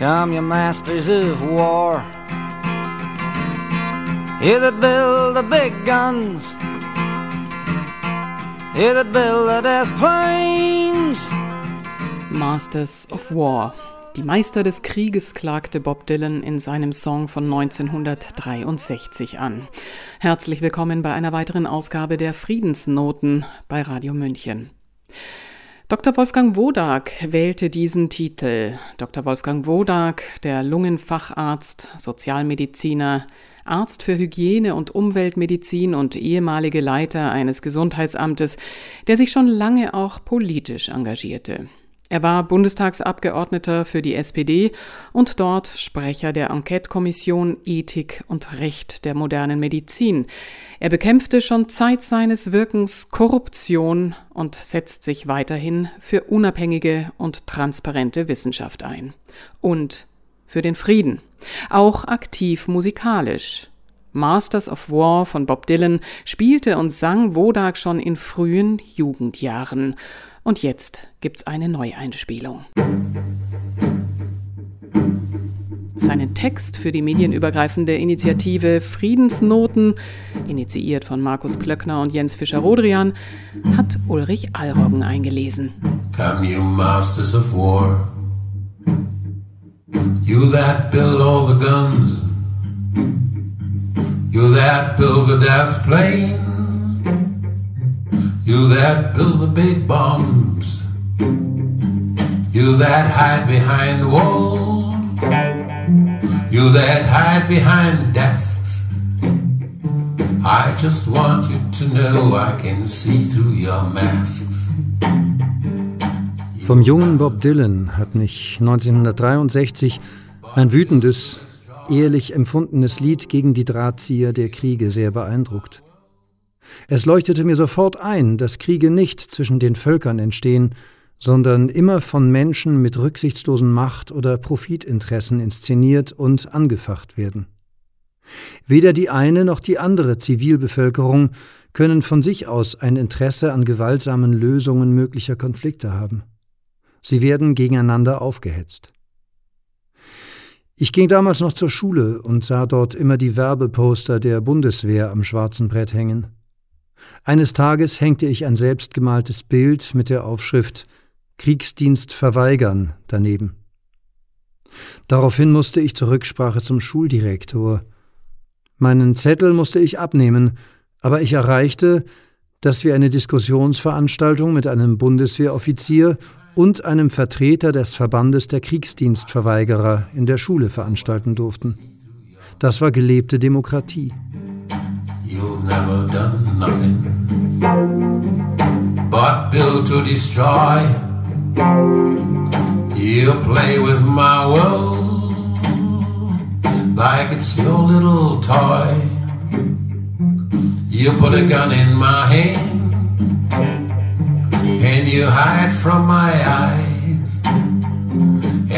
Come, you masters of war. You that build the big guns. You that build the death planes. Masters of War. Die Meister des Krieges klagte Bob Dylan in seinem Song von 1963 an. Herzlich willkommen bei einer weiteren Ausgabe der Friedensnoten bei Radio München. Dr. Wolfgang Wodak wählte diesen Titel. Dr. Wolfgang Wodak, der Lungenfacharzt, Sozialmediziner, Arzt für Hygiene und Umweltmedizin und ehemalige Leiter eines Gesundheitsamtes, der sich schon lange auch politisch engagierte. Er war Bundestagsabgeordneter für die SPD und dort Sprecher der Enquete-Kommission Ethik und Recht der modernen Medizin. Er bekämpfte schon Zeit seines Wirkens Korruption und setzt sich weiterhin für unabhängige und transparente Wissenschaft ein. Und für den Frieden. Auch aktiv musikalisch. Masters of War von Bob Dylan spielte und sang Wodak schon in frühen Jugendjahren. Und jetzt gibt's eine Neueinspielung. Seinen Text für die medienübergreifende Initiative Friedensnoten, initiiert von Markus Klöckner und Jens Fischer-Rodrian, hat Ulrich Allroggen eingelesen. Come, you masters of war, you that build all the guns, you that build the death planes. You that build the big bombs. You that hide behind walls. You that hide behind desks. I just want you to know I can see through your masks. Vom jungen Bob Dylan hat mich 1963 ein wütendes, ehrlich empfundenes Lied gegen die Drahtzieher der Kriege sehr beeindruckt. Es leuchtete mir sofort ein, dass Kriege nicht zwischen den Völkern entstehen, sondern immer von Menschen mit rücksichtslosen Macht- oder Profitinteressen inszeniert und angefacht werden. Weder die eine noch die andere Zivilbevölkerung können von sich aus ein Interesse an gewaltsamen Lösungen möglicher Konflikte haben. Sie werden gegeneinander aufgehetzt. Ich ging damals noch zur Schule und sah dort immer die Werbeposter der Bundeswehr am schwarzen Brett hängen. Eines Tages hängte ich ein selbstgemaltes Bild mit der Aufschrift Kriegsdienst verweigern daneben. Daraufhin musste ich zur Rücksprache zum Schuldirektor. Meinen Zettel musste ich abnehmen, aber ich erreichte, dass wir eine Diskussionsveranstaltung mit einem Bundeswehroffizier und einem Vertreter des Verbandes der Kriegsdienstverweigerer in der Schule veranstalten durften. Das war gelebte Demokratie. You've never done nothing but built to destroy. You play with my world like it's your little toy. You put a gun in my hand and you hide from my eyes.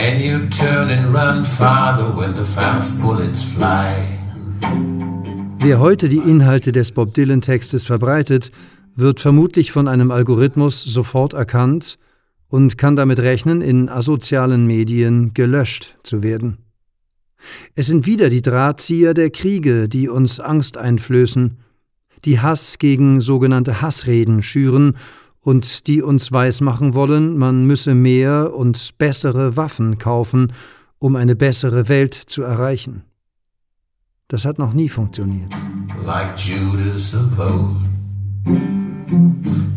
And you turn and run farther when the fast bullets fly. Wer heute die Inhalte des Bob Dylan-Textes verbreitet, wird vermutlich von einem Algorithmus sofort erkannt und kann damit rechnen, in asozialen Medien gelöscht zu werden. Es sind wieder die Drahtzieher der Kriege, die uns Angst einflößen, die Hass gegen sogenannte Hassreden schüren und die uns weismachen wollen, man müsse mehr und bessere Waffen kaufen, um eine bessere Welt zu erreichen. Das hat noch nie funktioniert. Like Judas of old,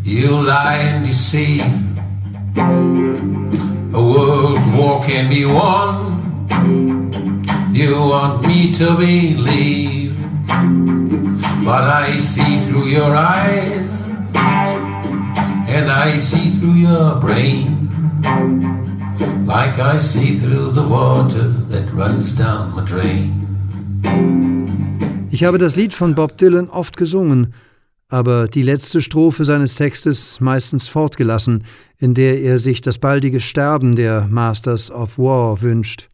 you lie and deceive. A world war can be won. You want me to believe, but I see through your eyes, and I see through your brain, like I see through the water that runs down my drain. Ich habe das Lied von Bob Dylan oft gesungen, aber die letzte Strophe seines Textes meistens fortgelassen, in der er sich das baldige Sterben der Masters of War wünscht.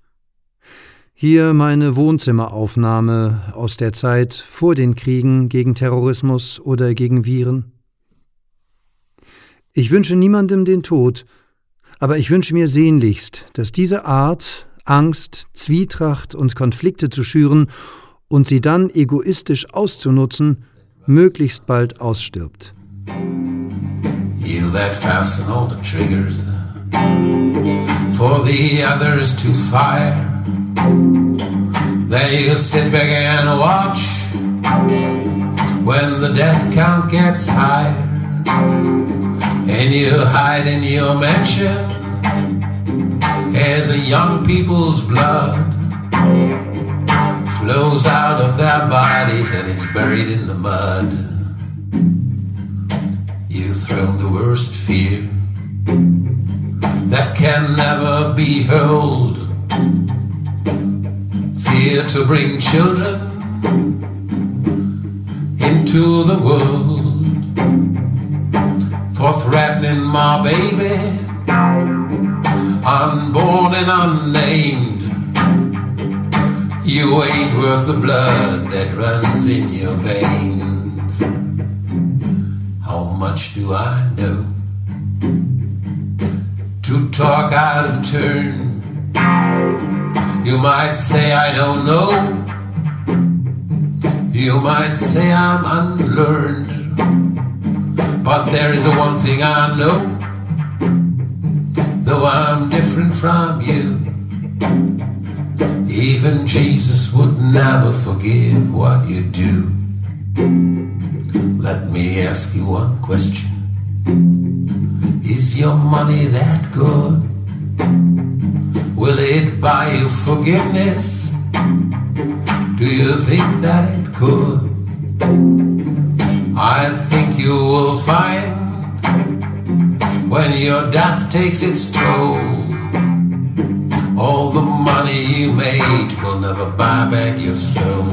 Hier meine Wohnzimmeraufnahme aus der Zeit vor den Kriegen gegen Terrorismus oder gegen Viren. Ich wünsche niemandem den Tod, aber ich wünsche mir sehnlichst, dass diese Art, Angst, Zwietracht und Konflikte zu schüren und sie dann egoistisch auszunutzen, möglichst bald ausstirbt. You that fasten all the triggers for the others to fire. Then you sit back and watch when the death count gets higher. And you hide in your mansion as the young people's blood flows out of their bodies and is buried in the mud. You've thrown the worst fear that can never be held. Fear to bring children into the world for threatening my baby, and unnamed. You ain't worth the blood that runs in your veins. How much do I know? To talk out of turn. You might say I don't know. You might say I'm unlearned. But there is one thing I know. Though I'm different from you. Even Jesus would never forgive what you do. Let me ask you one question. Is your money that good? Will it buy you forgiveness? Do you think that it could? I think you will find when your death takes its toll. All the money you made will never buy back your soul.